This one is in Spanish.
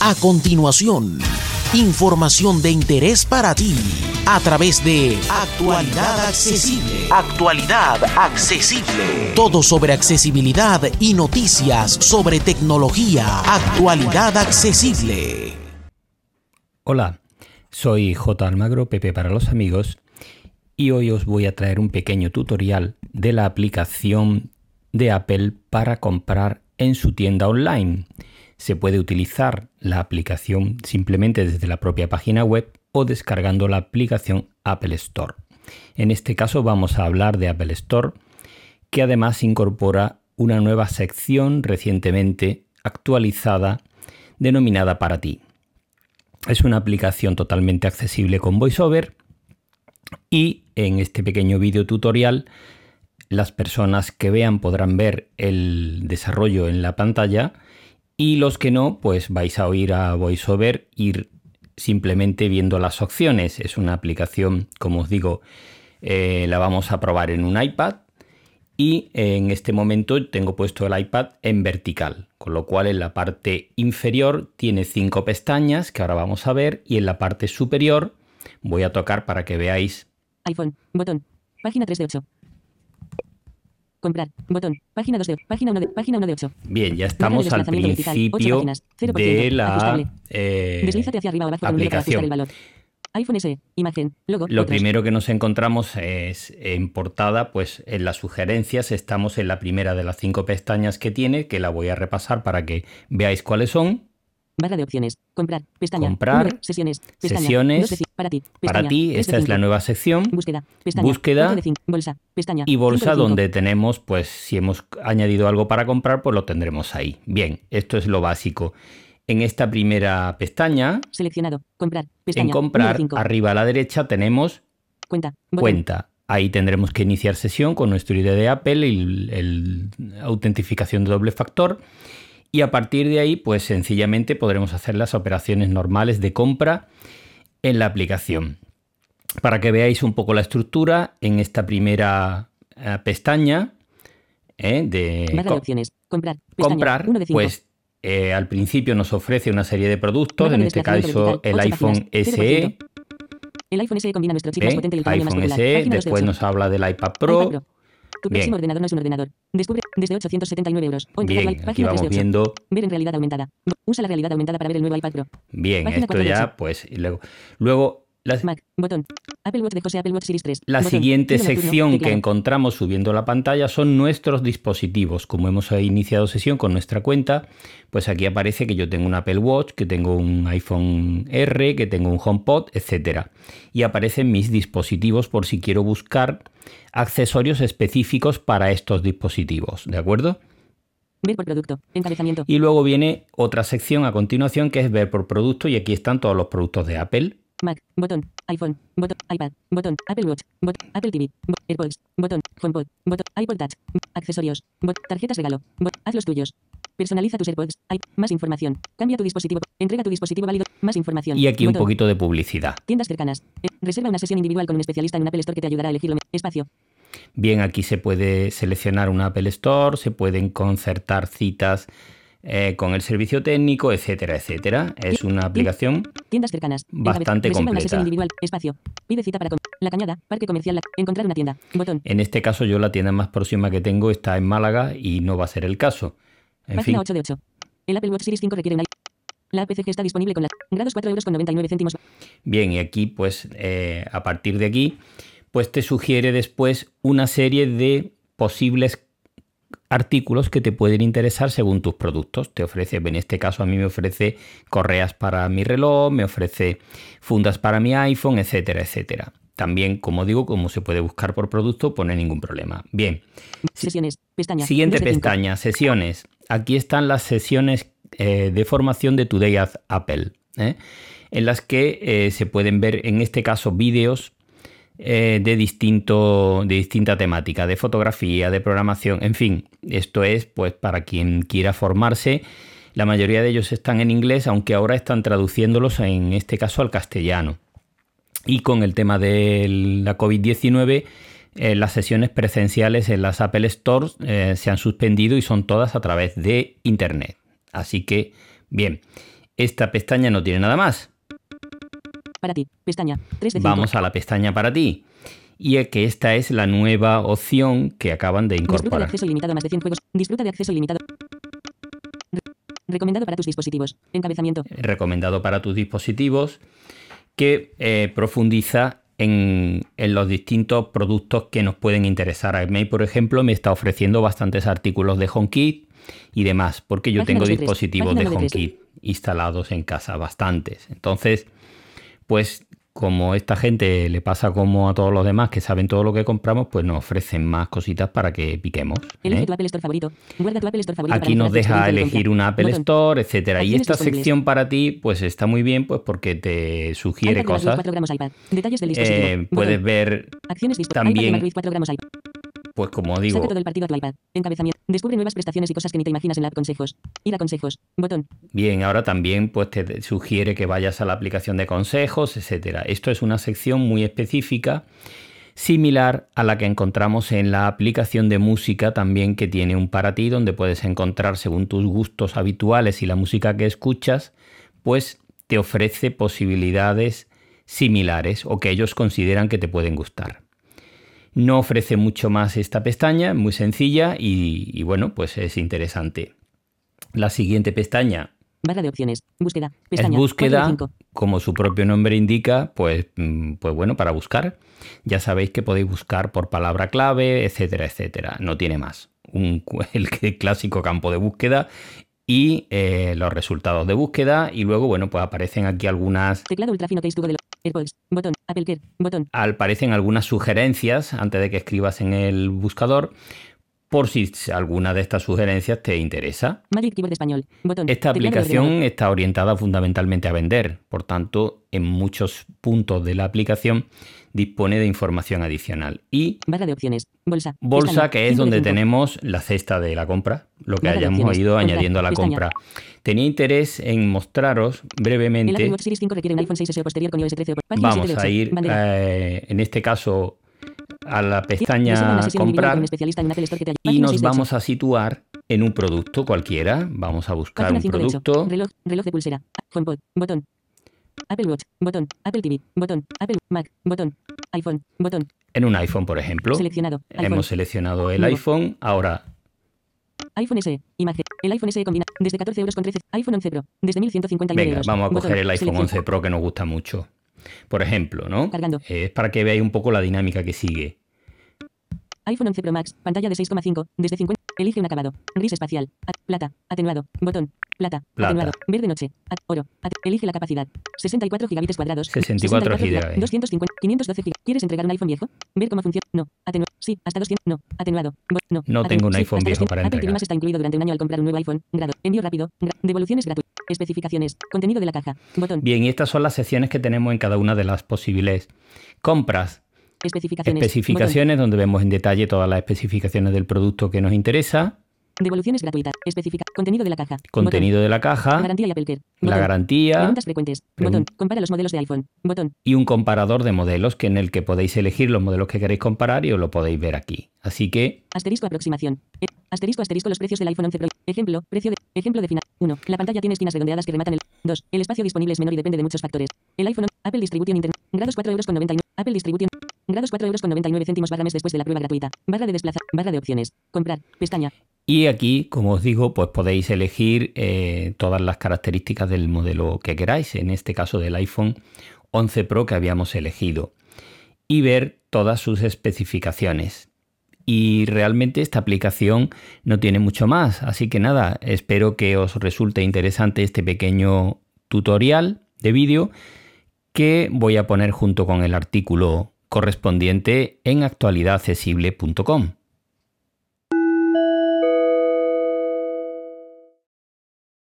A continuación, información de interés para ti a través de Actualidad Accesible. Actualidad Accesible. Todo sobre accesibilidad y noticias sobre tecnología. Actualidad Accesible. Hola, soy J. Almagro, Pepe para los amigos, y hoy os voy a traer un pequeño tutorial de la aplicación de Apple para comprar en su tienda online se puede utilizar la aplicación simplemente desde la propia página web o descargando la aplicación Apple Store. En este caso vamos a hablar de Apple Store, que además incorpora una nueva sección recientemente actualizada denominada para ti. Es una aplicación totalmente accesible con VoiceOver y en este pequeño video tutorial las personas que vean podrán ver el desarrollo en la pantalla y los que no, pues vais a oír a VoiceOver ir simplemente viendo las opciones. Es una aplicación, como os digo, eh, la vamos a probar en un iPad y en este momento tengo puesto el iPad en vertical, con lo cual en la parte inferior tiene cinco pestañas que ahora vamos a ver y en la parte superior voy a tocar para que veáis. iPhone, botón, página 3 de 8, Comprar. Botón. Página 2 de página 1 de página 1 de 8. Bien, ya estamos al principio de la eh, Deslízate hacia arriba o abajo aplicación. el valor. iPhone SE, imagen, logo. Lo primero que nos encontramos es en portada, pues en las sugerencias estamos en la primera de las cinco pestañas que tiene, que la voy a repasar para que veáis cuáles son. Barra de opciones. Comprar. Pestaña. Comprar. sesiones. Pestaña, sesiones. Para ti. Pestaña, para ti. Esta es la nueva sección. Búsqueda. Pestaña. Búsqueda. bolsa. Pestaña. Y bolsa donde tenemos, pues si hemos añadido algo para comprar, pues lo tendremos ahí. Bien, esto es lo básico. En esta primera pestaña. Seleccionado. Comprar. Pestaña. En comprar, arriba a la derecha tenemos. Cuenta. Cuenta. Ahí tendremos que iniciar sesión con nuestro ID de Apple y el, autentificación de doble factor y a partir de ahí pues sencillamente podremos hacer las operaciones normales de compra en la aplicación. Para que veáis un poco la estructura, en esta primera eh, pestaña eh, de, opciones. comprar, comprar pues eh, al principio nos ofrece una serie de productos, en este caso el iPhone SE. El iPhone SE combina nuestro chip más potente y el iPhone SE, después nos habla del iPad Pro tu próximo ordenador no es un ordenador. Descubre desde 879 euros. O Bien, aquí vamos viendo. Ver en realidad aumentada. Usa la realidad aumentada para ver el nuevo iPad Pro. Bien, esto ya, pues, y luego, luego Mac, botón. Apple Watch de José Apple Watch Series 3. La siguiente sección que encontramos subiendo la pantalla son nuestros dispositivos. Como hemos iniciado sesión con nuestra cuenta, pues aquí aparece que yo tengo un Apple Watch, que tengo un iPhone R, que tengo un HomePod, etc. Y aparecen mis dispositivos por si quiero buscar accesorios específicos para estos dispositivos. ¿De acuerdo? Ver por producto, encabezamiento. Y luego viene otra sección a continuación que es ver por producto y aquí están todos los productos de Apple. Mac, botón, iPhone, botón, iPad, botón, Apple Watch, botón, Apple TV, AirPods, botón, HomePod, botón, iPod Touch, accesorios, botón, tarjetas regalo, botón, haz los tuyos. Personaliza tus AirPods. Hay más información. Cambia tu dispositivo. Entrega tu dispositivo válido. Más información. Y aquí un poquito de publicidad. Tiendas cercanas. Eh, reserva una sesión individual con un especialista en un Apple Store que te ayudará a elegirlo. Espacio. Bien, aquí se puede seleccionar un Apple Store, se pueden concertar citas eh, con el servicio técnico, etcétera, etcétera. Es una aplicación tiendas cercanas, bastante completa. individual, espacio, pide cita para la cañada, parque comercial, encontrar una tienda, botón. En este caso yo la tienda más próxima que tengo está en Málaga y no va a ser el caso. En Página 8 de 8. El Apple Watch Series 5 requiere una la APC está disponible con la grados 4 euros con 99 céntimos. Bien, y aquí pues eh, a partir de aquí pues te sugiere después una serie de posibles artículos que te pueden interesar según tus productos. Te ofrece, en este caso a mí me ofrece correas para mi reloj, me ofrece fundas para mi iPhone, etcétera, etcétera. También, como digo, como se puede buscar por producto, pone ningún problema. Bien. Sesiones, pestaña. Siguiente pestaña, sesiones. Aquí están las sesiones eh, de formación de Today at Apple, ¿eh? en las que eh, se pueden ver, en este caso, vídeos eh, de, distinto, de distinta temática, de fotografía, de programación, en fin, esto es pues para quien quiera formarse. La mayoría de ellos están en inglés, aunque ahora están traduciéndolos en este caso al castellano. Y con el tema de la COVID-19, eh, las sesiones presenciales en las Apple Stores eh, se han suspendido y son todas a través de Internet. Así que, bien. esta pestaña no tiene nada más. Para ti, pestaña. 3 de 5. Vamos a la pestaña para ti. Y es que esta es la nueva opción que acaban de Disfruta de incorporar. acceso ilimitado a más de 100 juegos. Disfruta de acceso ilimitado. Re- recomendado para tus dispositivos. Encabezamiento. recomendado para tus dispositivos, que eh, profundiza en, en los distintos productos que nos pueden interesar. A mí, por ejemplo, me está ofreciendo bastantes artículos de HomeKit y demás, porque yo Página tengo 2 de tres. dispositivos de Página 9 de tres. HomeKit instalados en casa, bastantes. Entonces, pues como esta gente le pasa como a todos los demás que saben todo lo que compramos, pues nos ofrecen más cositas para que piquemos. Elige ¿eh? tu Apple Store favorito. Guarda tu Apple Store favorito. Aquí nos deja de elegir una Apple Botón. Store, etcétera. Y esta sección para ti, pues está muy bien, pues porque te sugiere iPad cosas. 4 gramos iPad. Detalles del. Eh, puedes ver, Acciones también- iPad de Mark 4 gramos iPad. Pues como digo, Saca todo el partido a tu iPad. Encabezamiento. Descubre nuevas prestaciones y cosas que ni te imaginas en la app Consejos. Ir a Consejos. Botón. bien, ahora también pues te sugiere que vayas a la aplicación de consejos, etcétera. Esto es una sección muy específica, similar a la que encontramos en la aplicación de música también que tiene un para ti, donde puedes encontrar según tus gustos habituales y la música que escuchas, pues te ofrece posibilidades similares o que ellos consideran que te pueden gustar. No ofrece mucho más esta pestaña, muy sencilla y, y bueno, pues es interesante. La siguiente pestaña Barra de opciones. Búsqueda. Pestaña. es búsqueda, 4 de 5. como su propio nombre indica, pues, mm, pues bueno, para buscar. Ya sabéis que podéis buscar por palabra clave, etcétera, etcétera. No tiene más. Un, el clásico campo de búsqueda y eh, los resultados de búsqueda. Y luego, bueno, pues aparecen aquí algunas Teclado ultrafino de AirPods. Botón. Apple. Botón. algunas sugerencias antes de que escribas en el buscador por si alguna de estas sugerencias te interesa. Magic Keyboard español. Botón. Esta aplicación está orientada fundamentalmente a vender, por tanto, en muchos puntos de la aplicación dispone de información adicional. Y Barra de opciones. Bolsa. bolsa, Pestaña. que es 5 de donde 5. tenemos la cesta de la compra, lo que Barra hayamos ido Comprar. añadiendo a la Pestaña. compra. Tenía interés en mostraros brevemente. Watch Series 5 requiere un iPhone 6S o posterior con iOS 13 o Página 7 Vamos a 8. ir, eh, en este caso, a la pestaña comprar y nos 6 de 8. vamos a situar en un producto cualquiera. Vamos a buscar un 5 de 8. producto. Reloj, reloj de pulsera. HomePod. Botón. Apple Watch. Botón. Apple TV. Botón. Apple Mac. Botón. iPhone. Botón. En un iPhone, por ejemplo. Seleccionado. Hemos seleccionado el iPhone. Ahora, iPhone SE. Imagen. El iPhone SE combina. Desde 14 euros con 13. iPhone 11 Pro. Desde 1159 venga, euros. vamos a Botón. coger el iPhone Selección. 11 Pro que nos gusta mucho. Por ejemplo, ¿no? Cargando. Eh, es para que veáis un poco la dinámica que sigue. iPhone 11 Pro Max. Pantalla de 6,5. Desde 50. Elige un acabado. Gris espacial. Plata. Atenuado. Botón. Plata. Plata. Atenuado. Verde noche. Oro. Elige la capacidad. 64 gigabytes cuadrados. 64 giga- gigabytes. 250. 512 giga- ¿Quieres entregar un iPhone viejo? Ver cómo funciona. No. Atenuado. Sí. Hasta 200. No. Atenuado. Bo- no. No Atenuado. tengo un Sí, iPhone hasta viejo 200. para Apple TV entregar. Más está incluido durante un año al comprar un nuevo iPhone. Grado. Envío rápido. Gra- devoluciones gratuitas. Especificaciones. Contenido de la caja. Botón. Bien, y estas son las secciones que tenemos en cada una de las posibles compras. Especificaciones. Especificaciones, donde vemos en detalle todas las especificaciones del producto que nos interesa. Botón. Devoluciones gratuitas. Especifica. Contenido de la caja. Contenido de la Botón. caja. Garantía y Apple Care. La Botón. garantía. Preguntas frecuentes. Botón. Compara los modelos de iPhone. Botón. y un comparador de modelos que en el que podéis elegir los modelos que queréis comparar y os lo podéis ver aquí. Así que Asterisco aproximación. Eh, Asterisco asterisco los precios del iPhone 11 Pro. Ejemplo, precio de ejemplo de final. 1. La pantalla tiene esquinas redondeadas que rematan el 2. El espacio disponible es menor y depende de muchos factores. El iPhone Apple Distribution Internet. Grados 4 euros con 99. Apple Distribution. Grados 4 euros con 99 céntimos barra después de la prueba gratuita. Barra de desplaza. Barra de opciones. Comprar. Pestaña. y aquí, como os digo, pues podéis elegir eh, todas las características del modelo que queráis, en este caso del iPhone 11 Pro que habíamos elegido, y ver todas sus especificaciones. Y realmente esta aplicación no tiene mucho más, así que nada, espero que os resulte interesante este pequeño tutorial de vídeo que voy a poner junto con el artículo correspondiente en actualidadaccesible.com.